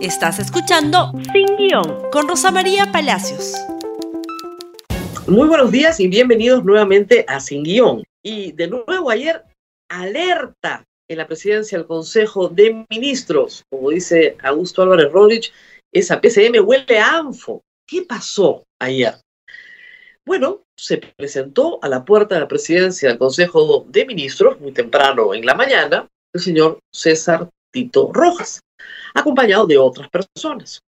Estás escuchando Sin Guión con Rosa María Palacios. Muy buenos días y bienvenidos nuevamente a Sin Guión. Y de nuevo ayer, alerta en la presidencia del Consejo de Ministros. Como dice Augusto Álvarez Rodríguez, esa PCM huele a ANFO. ¿Qué pasó ayer? Bueno, se presentó a la puerta de la presidencia del Consejo de Ministros, muy temprano en la mañana, el señor César Tito Rojas acompañado de otras personas.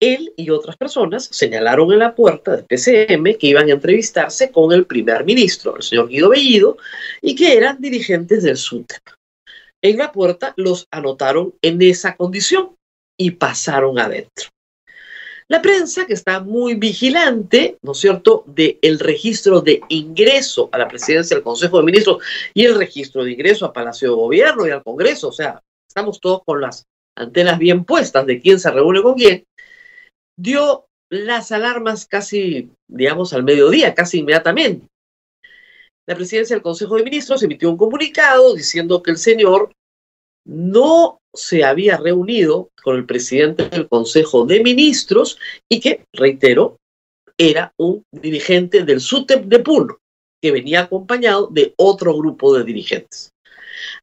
Él y otras personas señalaron en la puerta del PCM que iban a entrevistarse con el primer ministro, el señor Guido Bellido, y que eran dirigentes del SUTEP. En la puerta los anotaron en esa condición y pasaron adentro. La prensa, que está muy vigilante, ¿no es cierto?, del el registro de ingreso a la presidencia del Consejo de Ministros y el registro de ingreso a Palacio de Gobierno y al Congreso, o sea, estamos todos con las antenas bien puestas de quién se reúne con quién, dio las alarmas casi, digamos, al mediodía, casi inmediatamente. La presidencia del Consejo de Ministros emitió un comunicado diciendo que el señor no se había reunido con el presidente del Consejo de Ministros y que, reitero, era un dirigente del SUTEP de Puno, que venía acompañado de otro grupo de dirigentes.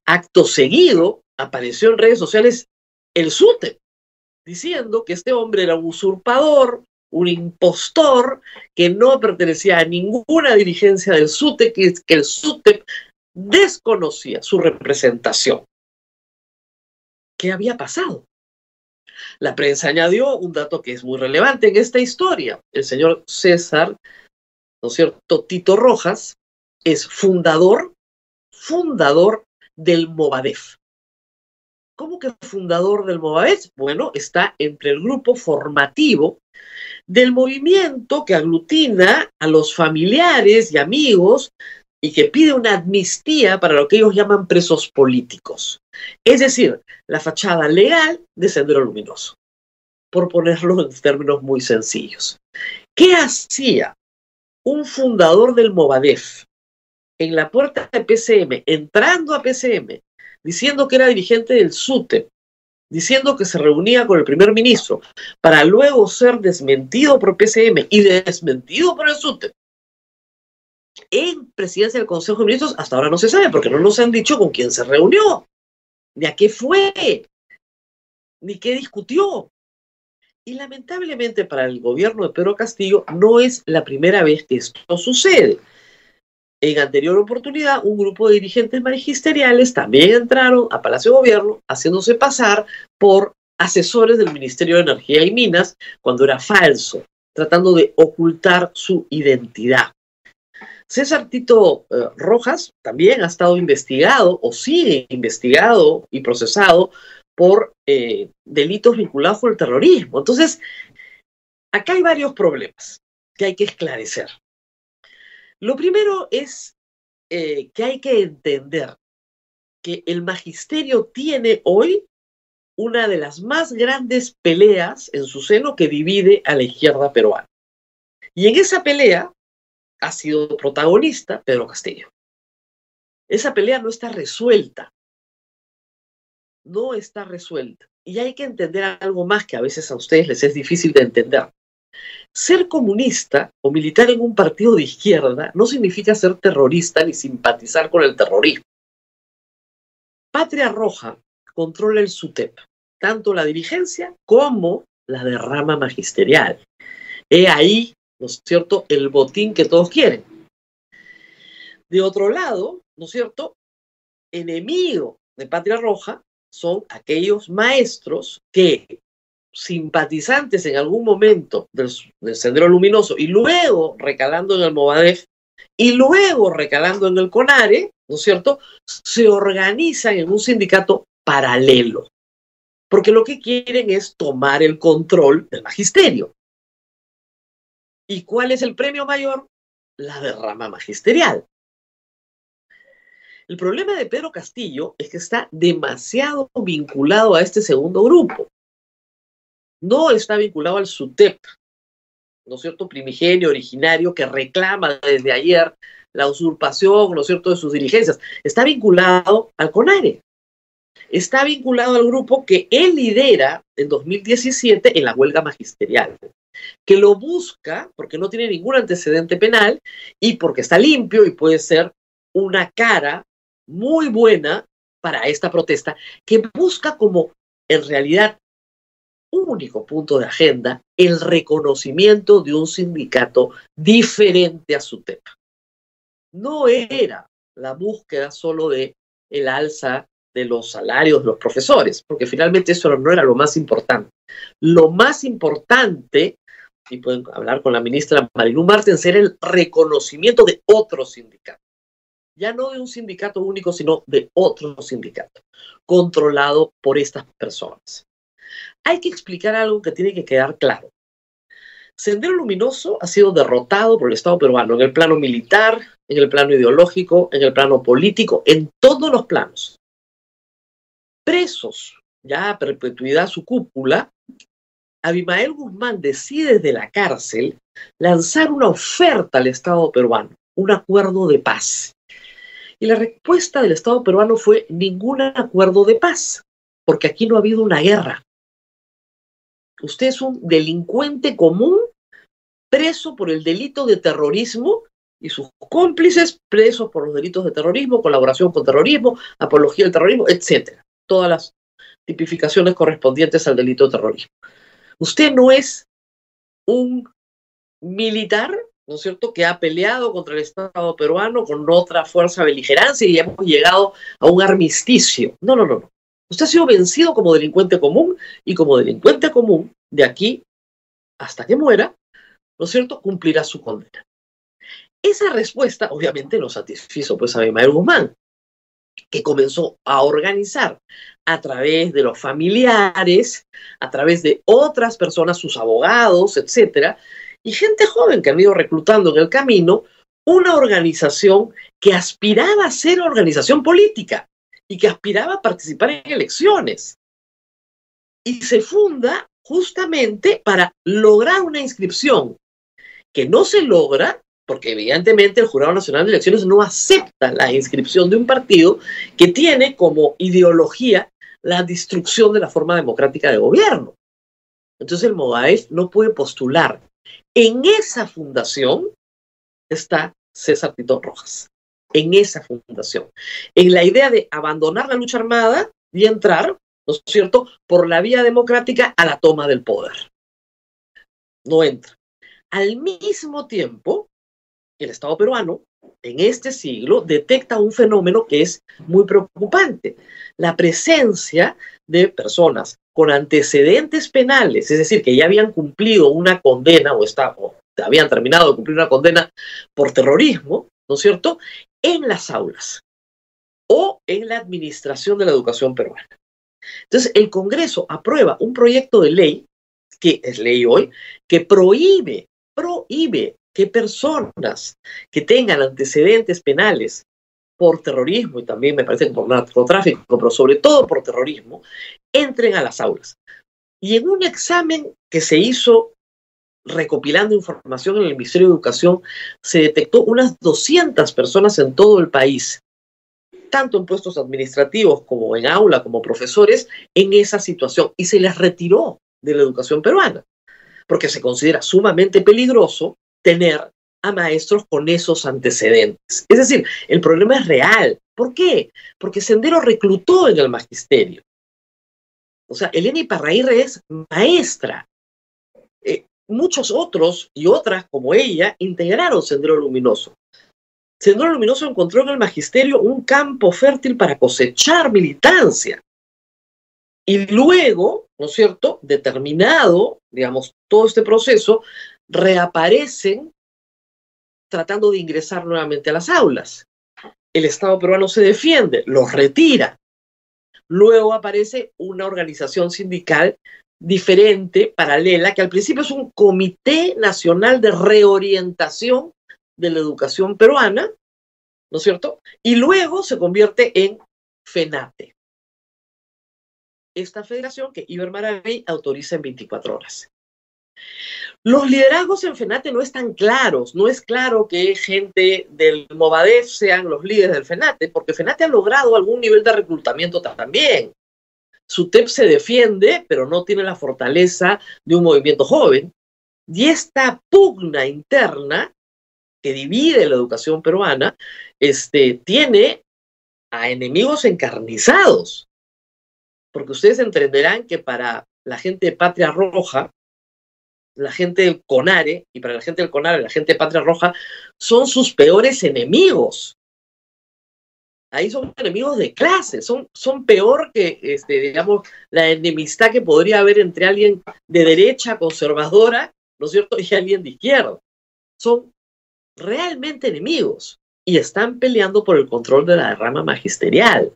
Acto seguido, apareció en redes sociales el SUTEP, diciendo que este hombre era un usurpador, un impostor, que no pertenecía a ninguna dirigencia del SUTEP, que, que el SUTEP desconocía su representación. ¿Qué había pasado? La prensa añadió un dato que es muy relevante en esta historia. El señor César, ¿no es cierto? Tito Rojas es fundador, fundador del Movadef. ¿Cómo que fundador del Movadef? Bueno, está entre el grupo formativo del movimiento que aglutina a los familiares y amigos y que pide una amnistía para lo que ellos llaman presos políticos. Es decir, la fachada legal de Sendero Luminoso, por ponerlo en términos muy sencillos. ¿Qué hacía un fundador del Movadef en la puerta de PCM, entrando a PCM, diciendo que era dirigente del SUTE, diciendo que se reunía con el primer ministro, para luego ser desmentido por PCM y desmentido por el SUTE. En presidencia del Consejo de Ministros hasta ahora no se sabe porque no nos han dicho con quién se reunió, ni a qué fue, ni qué discutió. Y lamentablemente para el gobierno de Pedro Castillo no es la primera vez que esto sucede. En anterior oportunidad, un grupo de dirigentes magisteriales también entraron a Palacio de Gobierno haciéndose pasar por asesores del Ministerio de Energía y Minas cuando era falso, tratando de ocultar su identidad. César Tito eh, Rojas también ha estado investigado o sigue investigado y procesado por eh, delitos vinculados con el terrorismo. Entonces, acá hay varios problemas que hay que esclarecer. Lo primero es eh, que hay que entender que el magisterio tiene hoy una de las más grandes peleas en su seno que divide a la izquierda peruana. Y en esa pelea ha sido protagonista Pedro Castillo. Esa pelea no está resuelta. No está resuelta. Y hay que entender algo más que a veces a ustedes les es difícil de entender. Ser comunista o militar en un partido de izquierda no significa ser terrorista ni simpatizar con el terrorismo. Patria Roja controla el SUTEP, tanto la dirigencia como la derrama magisterial. He ahí, ¿no es cierto?, el botín que todos quieren. De otro lado, ¿no es cierto?, enemigo de Patria Roja son aquellos maestros que simpatizantes en algún momento del, Sendero Luminoso y luego recalando en el Movadef y luego recalando en el CONARE, ¿no es cierto?, se organizan en un sindicato paralelo, porque lo que quieren es tomar el control del magisterio. ¿Y cuál es el premio mayor? La derrama magisterial. El problema de Pedro Castillo es que está demasiado vinculado a este segundo grupo no está vinculado al SUTEP, ¿no es cierto?, primigenio, originario, que reclama desde ayer la usurpación, ¿no es cierto?, de sus dirigencias. Está vinculado al CONARE. está vinculado al grupo que él lidera en 2017 en la huelga magisterial, que lo busca porque no tiene ningún antecedente penal y porque está limpio y puede ser una cara muy buena para esta protesta, que busca como en realidad único punto de agenda el reconocimiento de un sindicato diferente a su tema. No era la búsqueda solo de el alza de los salarios de los profesores, porque finalmente eso no era lo más importante. Lo más importante, y pueden hablar con la ministra Marilu Martens, era el reconocimiento de otro sindicato. Ya no de un sindicato único, sino de otro sindicato, controlado por estas personas. Hay que explicar algo que tiene que quedar claro. Sendero Luminoso ha sido derrotado por el Estado peruano en el plano militar, en el plano ideológico, en el plano político, en todos los planos. Presos, ya a perpetuidad su cúpula, Abimael Guzmán decide desde la cárcel lanzar una oferta al Estado peruano, un acuerdo de paz. Y la respuesta del Estado peruano fue ningún acuerdo de paz, porque aquí no ha habido una guerra. Usted es un delincuente común preso por el delito de terrorismo y sus cómplices presos por los delitos de terrorismo, colaboración con terrorismo, apología del terrorismo, etcétera. Todas las tipificaciones correspondientes al delito de terrorismo. Usted no es un militar, ¿no es cierto?, que ha peleado contra el Estado peruano con otra fuerza beligerancia y hemos llegado a un armisticio. No, no, no, no. Usted ha sido vencido como delincuente común y como delincuente común, de aquí hasta que muera, ¿no es cierto?, cumplirá su condena. Esa respuesta obviamente no satisfizo pues a Abimael Guzmán, que comenzó a organizar a través de los familiares, a través de otras personas, sus abogados, etcétera, y gente joven que han ido reclutando en el camino, una organización que aspiraba a ser organización política y que aspiraba a participar en elecciones. Y se funda justamente para lograr una inscripción que no se logra porque evidentemente el Jurado Nacional de Elecciones no acepta la inscripción de un partido que tiene como ideología la destrucción de la forma democrática de gobierno. Entonces el MOAEF no puede postular. En esa fundación está César Tito Rojas en esa fundación, en la idea de abandonar la lucha armada y entrar, ¿no es cierto?, por la vía democrática a la toma del poder. No entra. Al mismo tiempo, el Estado peruano, en este siglo, detecta un fenómeno que es muy preocupante, la presencia de personas con antecedentes penales, es decir, que ya habían cumplido una condena o, o habían terminado de cumplir una condena por terrorismo, ¿no es cierto?, en las aulas o en la administración de la educación peruana. Entonces, el Congreso aprueba un proyecto de ley, que es ley hoy, que prohíbe, prohíbe que personas que tengan antecedentes penales por terrorismo y también me parece por narcotráfico, pero sobre todo por terrorismo, entren a las aulas. Y en un examen que se hizo recopilando información en el Ministerio de Educación, se detectó unas 200 personas en todo el país, tanto en puestos administrativos como en aula, como profesores, en esa situación y se les retiró de la educación peruana, porque se considera sumamente peligroso tener a maestros con esos antecedentes. Es decir, el problema es real. ¿Por qué? Porque Sendero reclutó en el magisterio. O sea, Elena Iparraíre es maestra. Muchos otros y otras como ella integraron Sendero Luminoso. Sendero Luminoso encontró en el magisterio un campo fértil para cosechar militancia. Y luego, ¿no es cierto?, determinado, digamos, todo este proceso, reaparecen tratando de ingresar nuevamente a las aulas. El Estado peruano se defiende, los retira. Luego aparece una organización sindical diferente, paralela, que al principio es un Comité Nacional de Reorientación de la Educación Peruana, ¿no es cierto? Y luego se convierte en FENATE. Esta federación que Iber Maravey autoriza en 24 horas. Los liderazgos en FENATE no están claros, no es claro que gente del Movadef sean los líderes del FENATE, porque FENATE ha logrado algún nivel de reclutamiento también. SUTEP se defiende, pero no tiene la fortaleza de un movimiento joven. Y esta pugna interna que divide la educación peruana, este, tiene a enemigos encarnizados. Porque ustedes entenderán que para la gente de Patria Roja, la gente del CONARE, y para la gente del CONARE, la gente de Patria Roja, son sus peores enemigos. Ahí son enemigos de clase, son, son peor que, este, digamos, la enemistad que podría haber entre alguien de derecha conservadora, ¿no es cierto?, y alguien de izquierda. Son realmente enemigos y están peleando por el control de la derrama magisterial.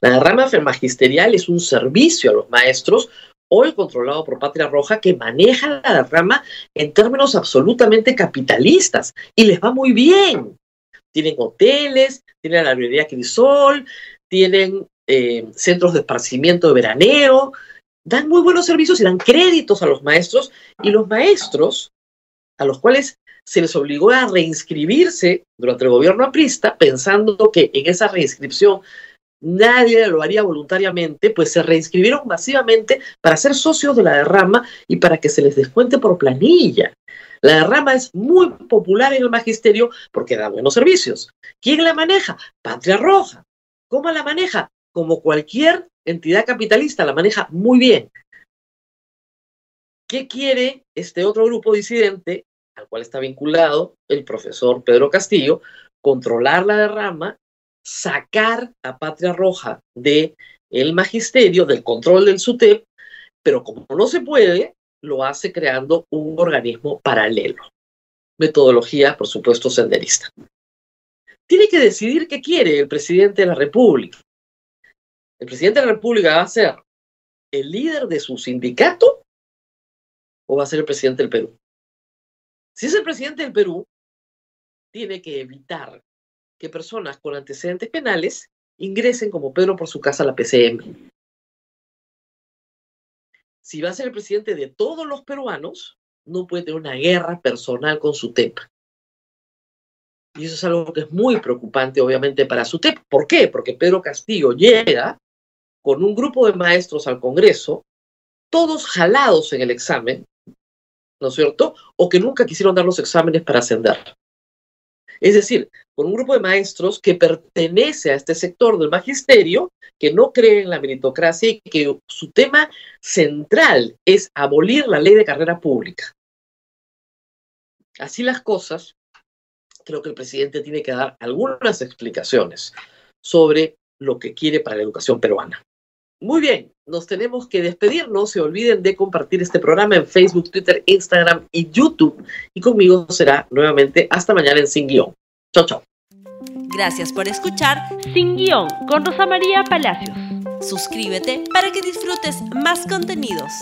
La derrama magisterial es un servicio a los maestros, hoy controlado por Patria Roja, que maneja la derrama en términos absolutamente capitalistas y les va muy bien. Tienen hoteles, tienen la librería Crisol, tienen eh, centros de esparcimiento de veraneo, dan muy buenos servicios y dan créditos a los maestros y los maestros, a los cuales se les obligó a reinscribirse durante el gobierno aprista, pensando que en esa reinscripción nadie lo haría voluntariamente, pues se reinscribieron masivamente para ser socios de la derrama y para que se les descuente por planilla. La derrama es muy popular en el magisterio porque da buenos servicios. ¿Quién la maneja? Patria Roja. ¿Cómo la maneja? Como cualquier entidad capitalista, la maneja muy bien. ¿Qué quiere este otro grupo disidente? al cual está vinculado el profesor Pedro Castillo, controlar la derrama, sacar a Patria Roja de el magisterio, del control del SUTEP, pero como no se puede, lo hace creando un organismo paralelo. Metodología, por supuesto, senderista. Tiene que decidir qué quiere el presidente de la República. ¿El presidente de la República va a ser el líder de su sindicato o va a ser el presidente del Perú? Si es el presidente del Perú, tiene que evitar que personas con antecedentes penales ingresen como Pedro por su casa a la PCM. Si va a ser el presidente de todos los peruanos, no puede tener una guerra personal con su TEP. Y eso es algo que es muy preocupante, obviamente, para su TEP. ¿Por qué? Porque Pedro Castillo llega con un grupo de maestros al Congreso, todos jalados en el examen, ¿no es cierto? O que nunca quisieron dar los exámenes para ascender. Es decir, con un grupo de maestros que pertenece a este sector del magisterio, que no cree en la meritocracia y que su tema central es abolir la ley de carrera pública. Así las cosas, creo que el presidente tiene que dar algunas explicaciones sobre lo que quiere para la educación peruana. Muy bien, nos tenemos que despedir. No se olviden de compartir este programa en Facebook, Twitter, Instagram y YouTube. Y conmigo será nuevamente hasta mañana en Sin Guión. Chao, chao. Gracias por escuchar Sin Guión con Rosa María Palacios. Suscríbete para que disfrutes más contenidos.